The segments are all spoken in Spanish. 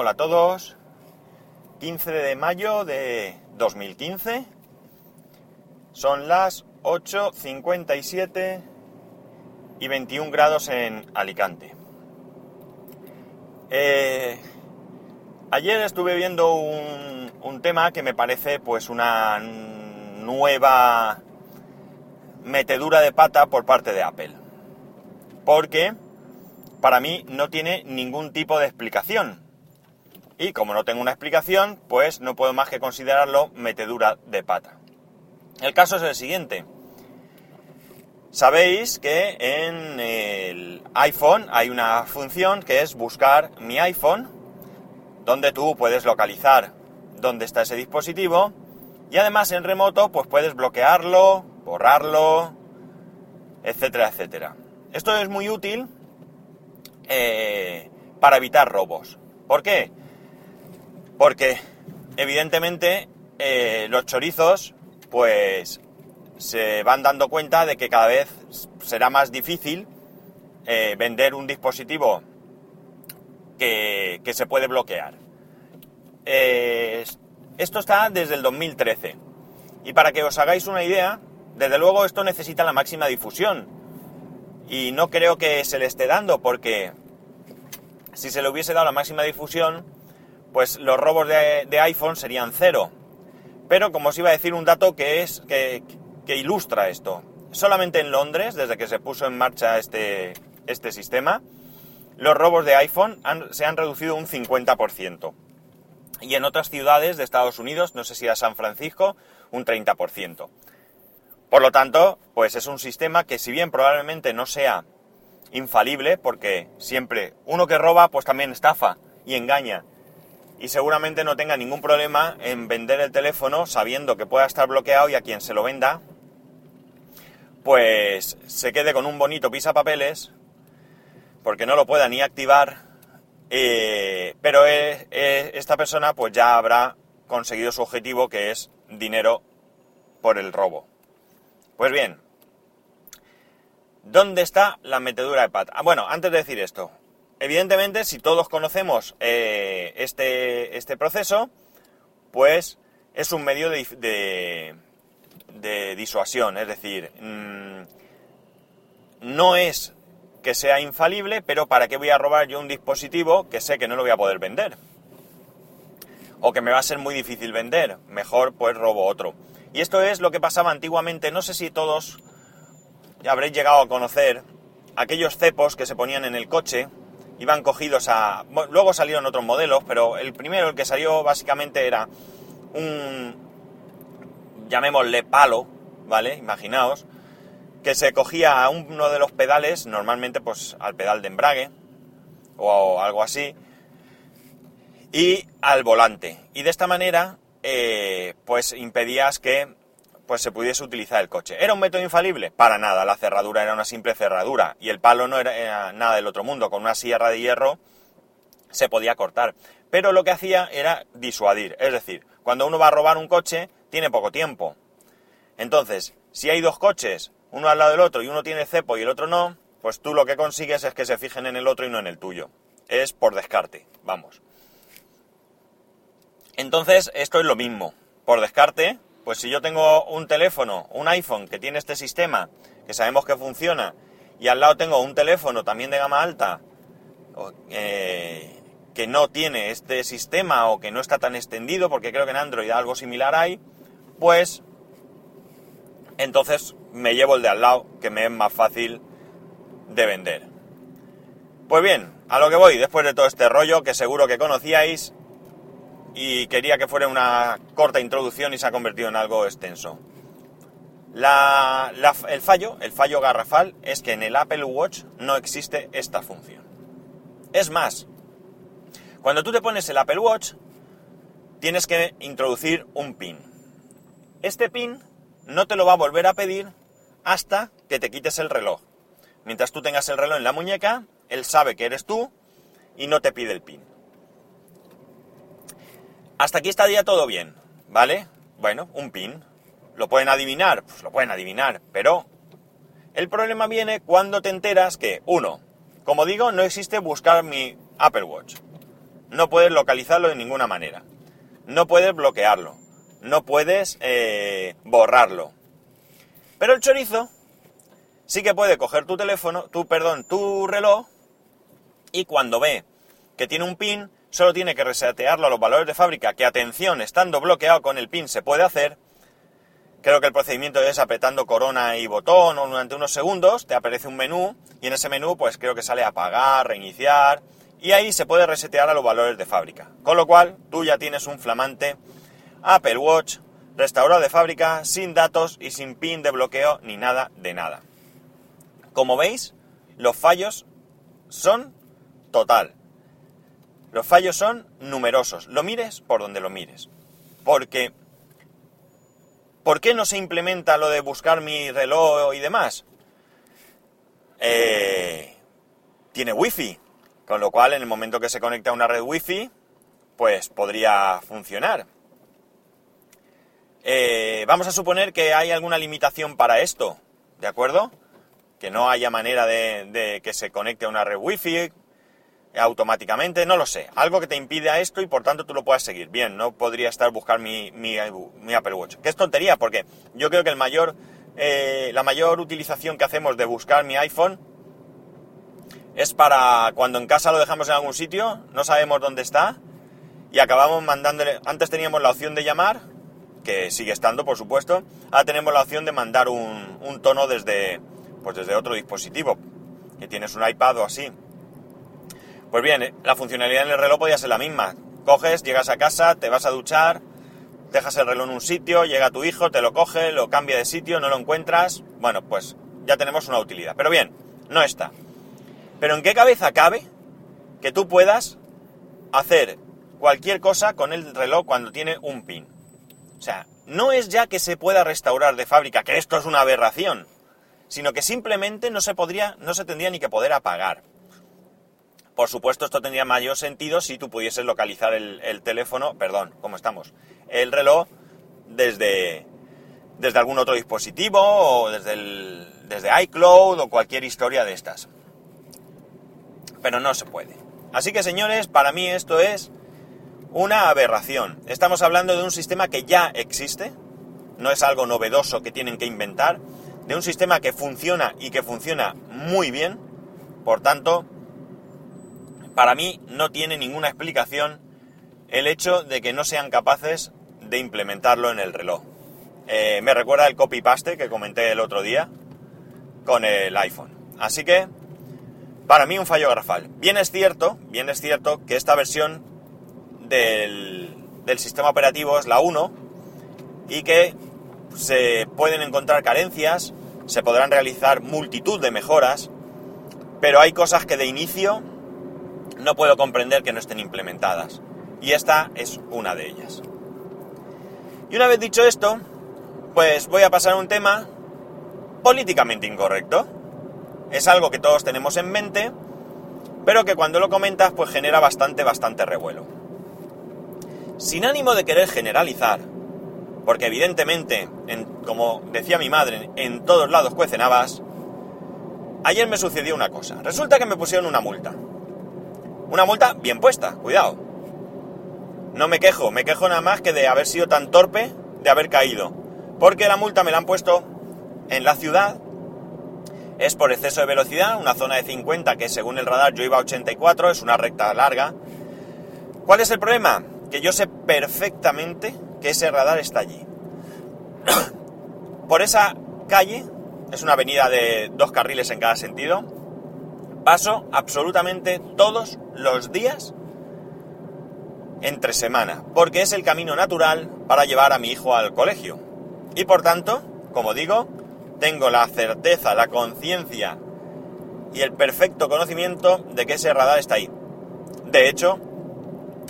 Hola a todos. 15 de mayo de 2015. Son las 8.57 y 21 grados en Alicante. Eh, ayer estuve viendo un, un tema que me parece pues una nueva metedura de pata por parte de Apple. Porque para mí no tiene ningún tipo de explicación. Y como no tengo una explicación, pues no puedo más que considerarlo metedura de pata. El caso es el siguiente. Sabéis que en el iPhone hay una función que es buscar mi iPhone, donde tú puedes localizar dónde está ese dispositivo y además en remoto pues puedes bloquearlo, borrarlo, etcétera, etcétera. Esto es muy útil eh, para evitar robos. ¿Por qué? Porque evidentemente eh, los chorizos pues se van dando cuenta de que cada vez será más difícil eh, vender un dispositivo que, que se puede bloquear. esto está desde el 2013. Y para que os hagáis una idea, desde luego esto necesita la máxima difusión y no creo que se le esté dando porque si se le hubiese dado la máxima difusión, pues los robos de, iPhone serían cero. Pero como os iba a decir un dato que es que, ilustra esto. Solamente en Londres, desde que se puso en marcha este, este sistema, los robos de iPhone se han reducido un 50%. Y en otras ciudades de Estados Unidos, no sé si a San Francisco, un 30%. Por lo tanto, pues es un sistema que si bien probablemente no sea infalible, porque siempre uno que roba, pues también estafa y engaña. Y seguramente no tenga ningún problema en vender el teléfono sabiendo que pueda estar bloqueado y a quien se lo venda, pues se quede con un bonito pisapapeles, porque no lo pueda ni activar, eh, pero eh, eh, esta persona pues ya habrá conseguido su objetivo que es dinero por el robo. Pues bien, ¿dónde está la metedura de pata? Ah, bueno, antes de decir esto, evidentemente si todos conocemos eh, este, este, proceso, pues es un medio de, disuasión, es decir, mm, no es que sea infalible, pero ¿para qué voy a robar yo un dispositivo que sé que no lo voy a poder vender? O que me va a ser muy difícil vender, mejor pues robo otro. Y esto es lo que pasaba antiguamente, no sé si todos habréis llegado a conocer aquellos cepos que se ponían en el coche, iban cogidos a... luego salieron otros modelos, pero el primero, el que salió básicamente era un, llamémosle palo, ¿vale? Imaginaos, que se cogía a uno de los pedales, normalmente pues al pedal de embrague o algo así, y al volante. Y de esta manera eh, pues impedías que pues se pudiese utilizar el coche. ¿Era un método infalible? Para nada, la cerradura era una simple cerradura y el palo no era, nada del otro mundo, con una sierra de hierro se podía cortar. Pero lo que hacía era disuadir, es decir, cuando uno va a robar un coche tiene poco tiempo. Entonces, si hay dos coches, uno al lado del otro y uno tiene cepo y el otro no, pues tú lo que consigues es que se fijen en el otro y no en el tuyo. Es por descarte, vamos. Entonces, esto es lo mismo. Por descarte, pues si yo tengo un teléfono, un iPhone que tiene este sistema, que sabemos que funciona, y al lado tengo un teléfono también de gama alta, eh, que no tiene este sistema o que no está tan extendido, porque creo que en Android algo similar hay, pues entonces me llevo el de al lado, que me es más fácil de vender. Pues bien, a lo que voy, después de todo este rollo que seguro que conocíais, y quería que fuera una corta introducción y se ha convertido en algo extenso. el fallo, el fallo garrafal, es que en el Apple Watch no existe esta función. Es más, cuando tú te pones el Apple Watch, tienes que introducir un pin. Este pin no te lo va a volver a pedir hasta que te quites el reloj. Mientras tú tengas el reloj en la muñeca, él sabe que eres tú y no te pide el pin. Hasta aquí estaría todo bien, ¿vale? Bueno, un pin. ¿Lo pueden adivinar? Pues lo pueden adivinar, pero el problema viene cuando te enteras que, uno, como digo, no existe buscar mi Apple Watch. No puedes localizarlo de ninguna manera. No puedes bloquearlo. No puedes eh, borrarlo. Pero el chorizo sí que puede coger tu teléfono, tu, perdón, tu reloj y cuando ve que tiene un pin, solo tiene que resetearlo a los valores de fábrica, que atención, estando bloqueado con el pin se puede hacer. Creo que el procedimiento es apretando corona y botón durante unos segundos, te aparece un menú y en ese menú pues creo que sale apagar, reiniciar y ahí se puede resetear a los valores de fábrica. Con lo cual tú ya tienes un flamante Apple Watch restaurado de fábrica sin datos y sin pin de bloqueo ni nada de nada. Como veis, los fallos son total. Los fallos son numerosos. Lo mires por donde lo mires. Porque... ¿Por qué no se implementa lo de buscar mi reloj y demás? Eh, tiene wifi. Con lo cual, en el momento que se conecta a una red wifi, pues podría funcionar. Eh, vamos a suponer que hay alguna limitación para esto, ¿de acuerdo? Que no haya manera de, de que se conecte a una red wifi automáticamente, no lo sé. Algo que te impide a esto y por tanto tú lo puedas seguir. Bien, no podría estar buscar mi, mi, Apple Watch. Que es tontería, porque yo creo que el mayor, eh, la mayor utilización que hacemos de buscar mi iPhone es para cuando en casa lo dejamos en algún sitio, no sabemos dónde está y acabamos mandándole. Antes teníamos la opción de llamar, que sigue estando, por supuesto. Ahora tenemos la opción de mandar un, un tono desde, pues desde otro dispositivo, que tienes un iPad o así. Pues bien, la funcionalidad en el reloj podía ser la misma. Coges, llegas a casa, te vas a duchar, dejas el reloj en un sitio, llega tu hijo, te lo coge, lo cambia de sitio, no lo encuentras. Bueno, pues ya tenemos una utilidad. Pero bien, no está. Pero ¿en qué cabeza cabe que tú puedas hacer cualquier cosa con el reloj cuando tiene un pin? O sea, no es ya que se pueda restaurar de fábrica, que esto es una aberración, sino que simplemente no se podría, no se tendría ni que poder apagar. Por supuesto, esto tendría mayor sentido si tú pudieses localizar el, teléfono, perdón, ¿cómo estamos? El reloj desde, desde algún otro dispositivo o desde, el, desde iCloud o cualquier historia de estas. Pero no se puede. Así que señores, para mí esto es una aberración. Estamos hablando de un sistema que ya existe, no es algo novedoso que tienen que inventar, de un sistema que funciona y que funciona muy bien, por tanto, para mí no tiene ninguna explicación el hecho de que no sean capaces de implementarlo en el reloj. Eh, me recuerda el copy-paste que comenté el otro día con el iPhone. Así que, para mí un fallo grafal. Bien es cierto, bien es cierto que esta versión del, del sistema operativo es la 1 y que se pueden encontrar carencias, se podrán realizar multitud de mejoras, pero hay cosas que de inicio no puedo comprender que no estén implementadas. Y esta es una de ellas. Y una vez dicho esto, pues voy a pasar a un tema políticamente incorrecto. Es algo que todos tenemos en mente, pero que cuando lo comentas pues genera bastante, bastante revuelo. Sin ánimo de querer generalizar, porque evidentemente, como decía mi madre, en todos lados cuecen habas, ayer me sucedió una cosa. Resulta que me pusieron una multa. Una multa bien puesta, cuidado. No me quejo, me quejo nada más que de haber sido tan torpe de haber caído. Porque la multa me la han puesto en la ciudad. Es por exceso de velocidad, una zona de 50 que según el radar yo iba a 84, es una recta larga. ¿Cuál es el problema? Que yo sé perfectamente que ese radar está allí. por esa calle, es una avenida de dos carriles en cada sentido, paso absolutamente todos los días entre semana, porque es el camino natural para llevar a mi hijo al colegio. Y por tanto, como digo, tengo la certeza, la conciencia y el perfecto conocimiento de que ese radar está ahí. De hecho,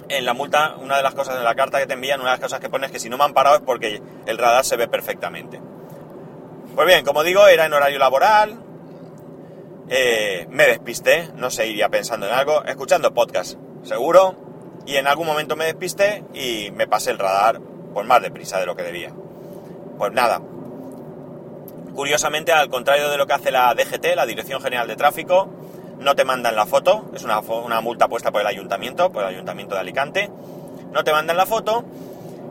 en la multa, una de las cosas de la carta que te envían, una de las cosas que pones es que si no me han parado es porque el radar se ve perfectamente. Pues bien, como digo, era en horario laboral, eh, me despisté, no sé, iría pensando en algo, escuchando podcast, seguro, y en algún momento me despisté y me pasé el radar por más deprisa de lo que debía. Pues nada, curiosamente, al contrario de lo que hace la DGT, la Dirección General de Tráfico, no te mandan la foto, es una, una multa puesta por el ayuntamiento, por el ayuntamiento de Alicante, no te mandan la foto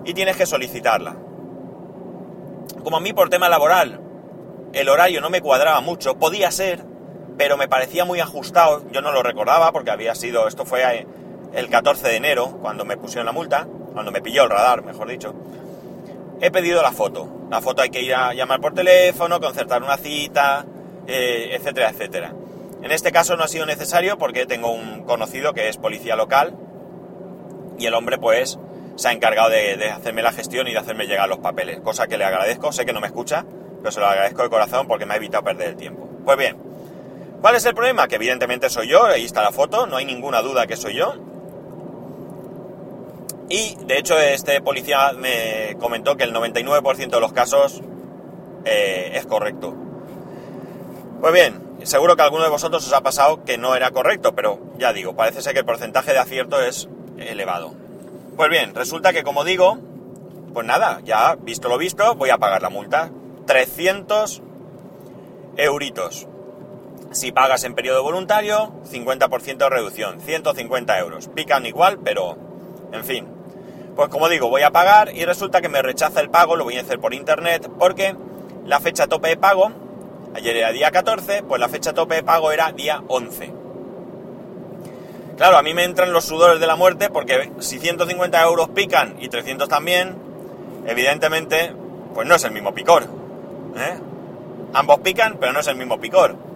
y tienes que solicitarla. Como a mí por tema laboral el horario no me cuadraba mucho, podía ser, pero me parecía muy ajustado, yo no lo recordaba porque había sido, esto fue el 14 de enero, cuando me pusieron la multa, cuando me pilló el radar, mejor dicho, he pedido la foto. La foto hay que ir a llamar por teléfono, concertar una cita, eh, etcétera, etcétera. En este caso no ha sido necesario porque tengo un conocido que es policía local y el hombre pues se ha encargado de, de, hacerme la gestión y de hacerme llegar los papeles, cosa que le agradezco, sé que no me escucha, pero se lo agradezco de corazón porque me ha evitado perder el tiempo. Pues bien, ¿cuál es el problema? Que evidentemente soy yo, ahí está la foto, no hay ninguna duda que soy yo. Y de hecho este policía me comentó que el 99% de los casos eh, es correcto. Pues bien, seguro que alguno de vosotros os ha pasado que no era correcto, pero ya digo, parece ser que el porcentaje de acierto es elevado. Pues bien, resulta que como digo, pues nada, ya visto lo visto, voy a pagar la multa. 300 euritos. Si pagas en periodo voluntario, 50% de reducción, 150 euros. Pican igual, pero en fin. Pues como digo, voy a pagar y resulta que me rechaza el pago, lo voy a hacer por internet, porque la fecha tope de pago, ayer era día 14, pues la fecha tope de pago era día 11. Claro, a mí me entran los sudores de la muerte porque si 150 euros pican y 300 también, evidentemente, pues no es el mismo picor. ¿eh? Ambos pican, pero no es el mismo picor.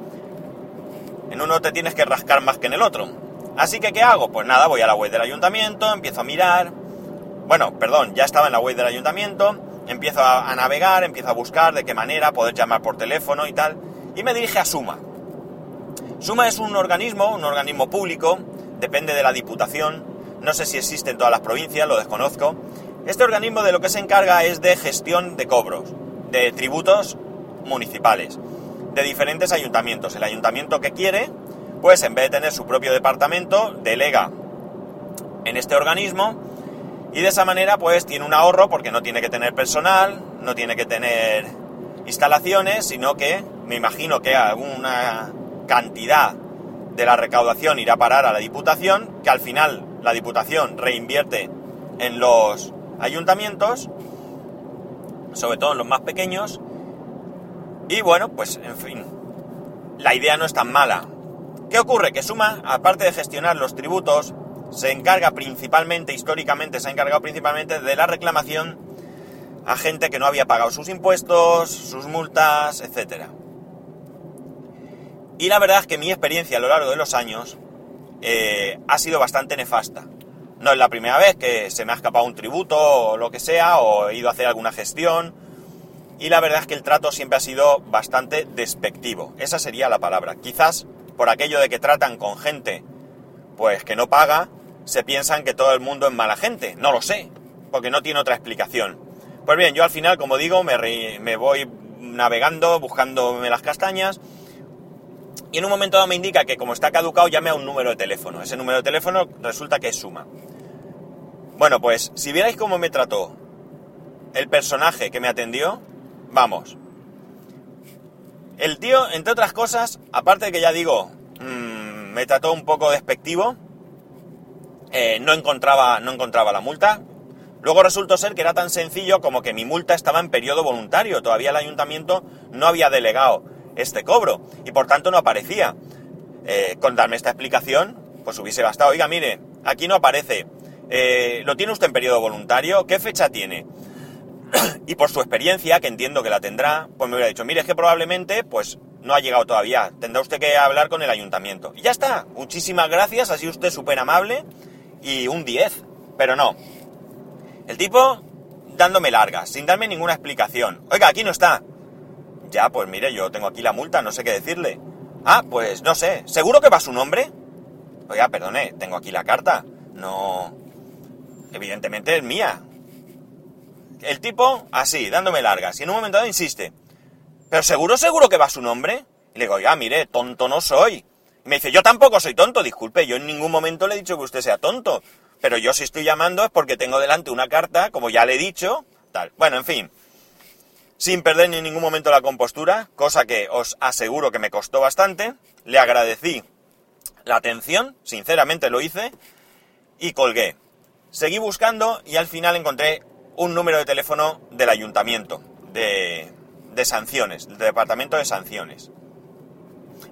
En uno te tienes que rascar más que en el otro. Así que, ¿qué hago? Pues nada, voy a la web del ayuntamiento, empiezo a mirar. Bueno, perdón, ya estaba en la web del ayuntamiento, empiezo a, a navegar, empiezo a buscar de qué manera poder llamar por teléfono y tal, y me dirige a Suma. Suma es un organismo, un organismo público, depende de la Diputación, no sé si existe en todas las provincias, lo desconozco. Este organismo de lo que se encarga es de gestión de cobros, de tributos municipales, de diferentes ayuntamientos. El ayuntamiento que quiere, pues en vez de tener su propio departamento, delega en este organismo y de esa manera pues tiene un ahorro porque no tiene que tener personal, no tiene que tener instalaciones, sino que me imagino que alguna cantidad de la recaudación irá a parar a la Diputación, que al final la Diputación reinvierte en los ayuntamientos, sobre todo en los más pequeños, y bueno, pues en fin, la idea no es tan mala. ¿Qué ocurre? Que Suma, aparte de gestionar los tributos, se encarga principalmente, históricamente se ha encargado principalmente de la reclamación a gente que no había pagado sus impuestos, sus multas, etcétera. Y la verdad es que mi experiencia a lo largo de los años eh, ha sido bastante nefasta. No es la primera vez que se me ha escapado un tributo o lo que sea, o he ido a hacer alguna gestión. Y la verdad es que el trato siempre ha sido bastante despectivo. Esa sería la palabra. Quizás por aquello de que tratan con gente pues que no paga, se piensan que todo el mundo es mala gente. No lo sé, porque no tiene otra explicación. Pues bien, yo al final, como digo, me, me voy navegando, buscándome las castañas y en un momento dado me indica que como está caducado llame a un número de teléfono. Ese número de teléfono resulta que es suma. Bueno, pues si vierais cómo me trató el personaje que me atendió, vamos. El tío, entre otras cosas, aparte de que ya digo, mmm, me trató un poco despectivo, eh, no, encontraba, no encontraba la multa. Luego resultó ser que era tan sencillo como que mi multa estaba en periodo voluntario. Todavía el ayuntamiento no había delegado este cobro y por tanto no aparecía. Eh, con darme esta explicación, pues hubiese bastado. Oiga, mire, aquí no aparece. Eh, ¿Lo tiene usted en periodo voluntario? ¿Qué fecha tiene? y por su experiencia, que entiendo que la tendrá, pues me hubiera dicho, mire, es que probablemente, pues no ha llegado todavía. Tendrá usted que hablar con el ayuntamiento. Y ya está. Muchísimas gracias, ha sido usted súper amable y un 10. Pero no. El tipo dándome largas, sin darme ninguna explicación. Oiga, aquí no está. Ya, pues mire, yo tengo aquí la multa, no sé qué decirle. Ah, pues no sé. ¿Seguro que va su nombre? Oiga, perdone, tengo aquí la carta. No... Evidentemente es mía. El tipo, así, dándome largas. Y en un momento dado insiste. ¿Pero seguro, seguro que va su nombre? Y le digo, oiga, mire, tonto no soy. Y me dice, yo tampoco soy tonto, disculpe, yo en ningún momento le he dicho que usted sea tonto. Pero yo si estoy llamando es porque tengo delante una carta, como ya le he dicho, tal. Bueno, en fin sin perder ni en ningún momento la compostura, cosa que os aseguro que me costó bastante. Le agradecí la atención, sinceramente lo hice, y colgué. Seguí buscando y al final encontré un número de teléfono del ayuntamiento, de, de sanciones, del departamento de sanciones.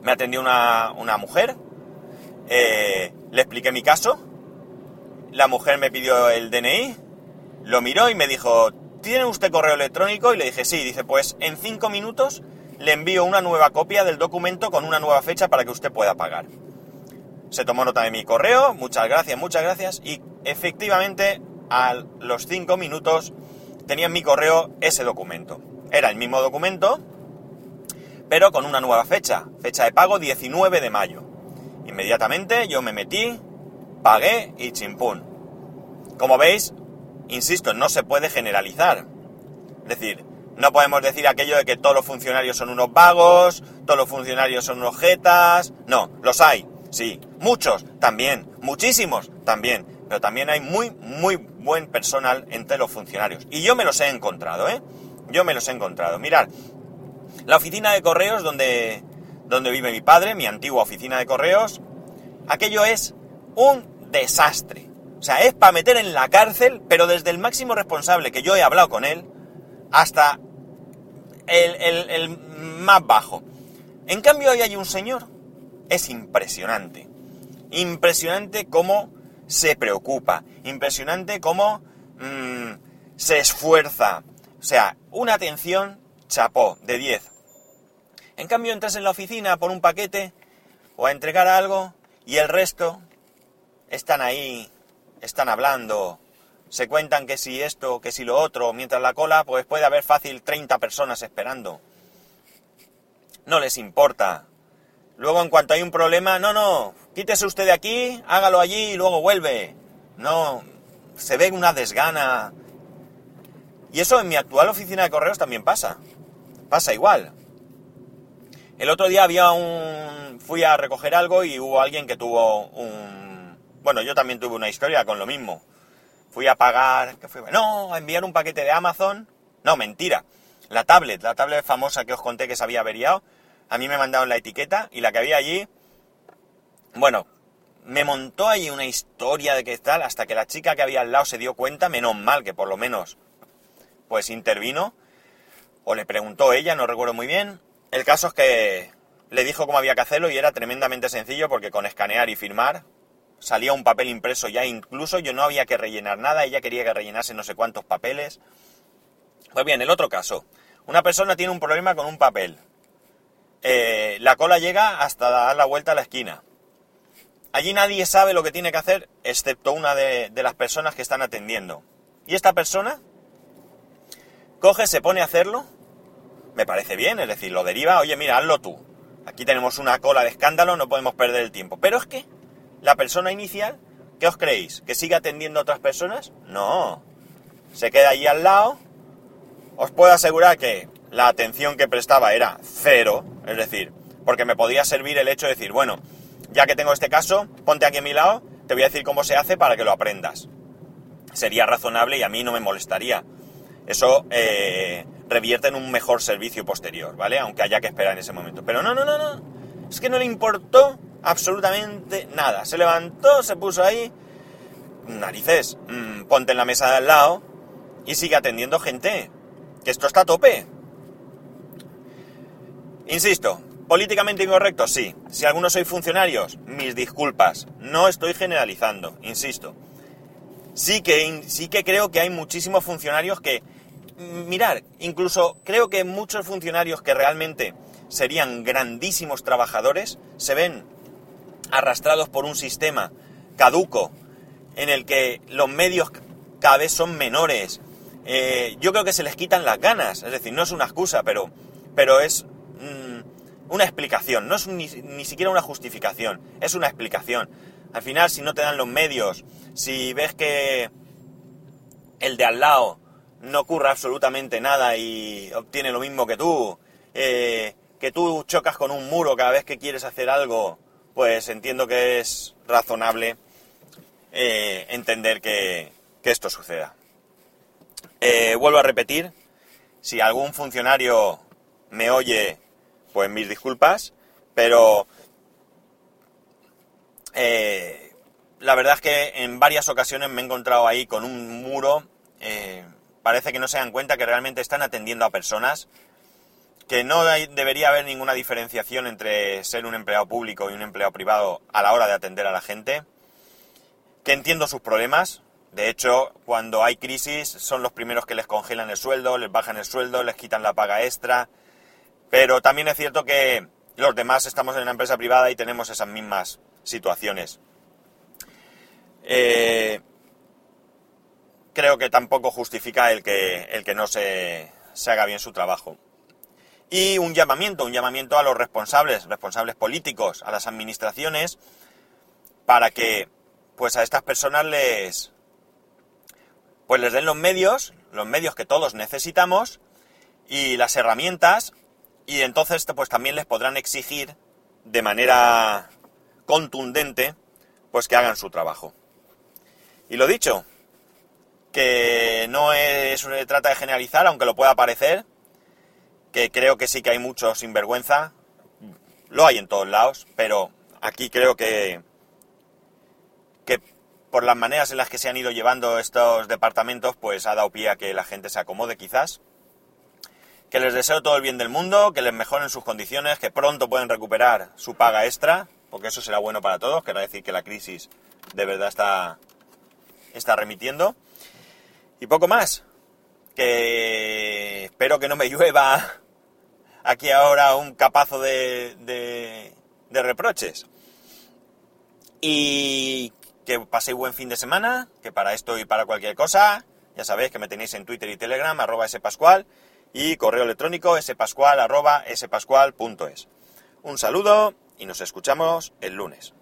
Me atendió una, una mujer, eh, le expliqué mi caso, la mujer me pidió el DNI, lo miró y me dijo, ¿tiene usted correo electrónico? Y le dije, sí, dice, pues en cinco minutos le envío una nueva copia del documento con una nueva fecha para que usted pueda pagar. Se tomó nota de mi correo, muchas gracias, muchas gracias, y efectivamente a los cinco minutos tenía en mi correo ese documento. Era el mismo documento, pero con una nueva fecha, fecha de pago 19 de mayo. Inmediatamente yo me metí, pagué y chimpún. Como veis, insisto, no se puede generalizar. Es decir, no podemos decir aquello de que todos los funcionarios son unos vagos, todos los funcionarios son unos jetas. No, los hay, sí. Muchos también, muchísimos también. Pero también hay muy, muy buen personal entre los funcionarios. Y yo me los he encontrado, ¿eh? Yo me los he encontrado. Mirad, la oficina de correos donde, donde vive mi padre, mi antigua oficina de correos, aquello es un desastre. O sea, es para meter en la cárcel, pero desde el máximo responsable que yo he hablado con él hasta el, más bajo. En cambio, hoy hay un señor. Es impresionante. Impresionante cómo se preocupa. Impresionante cómo mm, se esfuerza. O sea, una atención chapó de 10. En cambio, entras en la oficina por un paquete o a entregar algo y el resto están ahí, están hablando, se cuentan que si esto, que si lo otro, mientras la cola, pues puede haber fácil 30 personas esperando. No les importa. Luego, en cuanto hay un problema, no, no, quítese usted de aquí, hágalo allí y luego vuelve. No, se ve una desgana. Y eso en mi actual oficina de correos también pasa. Pasa igual. El otro día había un... fui a recoger algo y hubo alguien que tuvo un... Bueno, yo también tuve una historia con lo mismo fui a pagar, no, a enviar un paquete de Amazon. No, mentira. La tablet, la tablet famosa que os conté que se había averiado, a mí me mandaron la etiqueta y la que había allí, bueno, me montó ahí una historia de que tal, hasta que la chica que había al lado se dio cuenta, menos mal que por lo menos, pues intervino, o le preguntó ella, no recuerdo muy bien. El caso es que le dijo cómo había que hacerlo y era tremendamente sencillo porque con escanear y firmar salía un papel impreso ya incluso, yo no había que rellenar nada, ella quería que rellenase no sé cuántos papeles. Pues bien, el otro caso, una persona tiene un problema con un papel, eh, la cola llega hasta dar la vuelta a la esquina. Allí nadie sabe lo que tiene que hacer, excepto una de, las personas que están atendiendo. Y esta persona coge, se pone a hacerlo, me parece bien, es decir, lo deriva, oye, mira, hazlo tú. Aquí tenemos una cola de escándalo, no podemos perder el tiempo. Pero es que la persona inicial, ¿qué os creéis? ¿Que sigue atendiendo a otras personas? No. Se queda allí al lado. Os puedo asegurar que la atención que prestaba era cero, es decir, porque me podía servir el hecho de decir, bueno, ya que tengo este caso, ponte aquí a mi lado, te voy a decir cómo se hace para que lo aprendas. Sería razonable y a mí no me molestaría. Eso eh, revierte en un mejor servicio posterior, ¿vale? Aunque haya que esperar en ese momento. Pero no, no, no, no. Es que no le importó absolutamente nada. Se levantó, se puso ahí, narices, mm, ponte en la mesa de al lado y sigue atendiendo gente. Que esto está a tope. Insisto, políticamente incorrecto, sí. Si algunos sois funcionarios, mis disculpas. No estoy generalizando, insisto. Sí que, sí que creo que hay muchísimos funcionarios que... Mirar, incluso creo que muchos funcionarios que realmente serían grandísimos trabajadores se ven arrastrados por un sistema caduco en el que los medios cada vez son menores. Eh, yo creo que se les quitan las ganas, es decir, no es una excusa, pero, pero es una explicación, no es ni, ni siquiera una justificación, es una explicación. Al final, si no te dan los medios, si ves que el de al lado no ocurre absolutamente nada y obtiene lo mismo que tú, eh, que tú chocas con un muro cada vez que quieres hacer algo, pues entiendo que es razonable eh, entender que, esto suceda. Eh, vuelvo a repetir, si algún funcionario me oye, pues mis disculpas, pero eh, la verdad es que en varias ocasiones me he encontrado ahí con un muro. eh, parece que no se dan cuenta que realmente están atendiendo a personas, que no hay- debería haber ninguna diferenciación entre ser un empleado público y un empleado privado a la hora de atender a la gente, que entiendo sus problemas. De hecho, cuando hay crisis son los primeros que les congelan el sueldo, les bajan el sueldo, les quitan la paga extra. Pero también es cierto que los demás estamos en una empresa privada y tenemos esas mismas situaciones. Eh, creo que tampoco justifica el que, el que no se, se haga bien su trabajo. Y un llamamiento, un llamamiento a los responsables, responsables políticos, a las administraciones, para que pues a estas personas les pues les den los medios, los medios que todos necesitamos y las herramientas y entonces pues también les podrán exigir de manera contundente pues que hagan su trabajo. Y lo dicho, que no es, se trata de generalizar, aunque lo pueda parecer, que creo que sí que hay mucho sinvergüenza, lo hay en todos lados, pero aquí creo que, que por las maneras en las que se han ido llevando estos departamentos, pues ha dado pie a que la gente se acomode quizás. Que les deseo todo el bien del mundo, que les mejoren sus condiciones, que pronto pueden recuperar su paga extra, porque eso será bueno para todos, querrá decir que la crisis de verdad está, está remitiendo. Y poco más, que espero que no me llueva aquí ahora un capazo de, de, reproches. Y que paséis buen fin de semana, que para esto y para cualquier cosa, ya sabéis que me tenéis en Twitter y Telegram, arroba spascual, y correo electrónico spascual.es. Un saludo y nos escuchamos el lunes.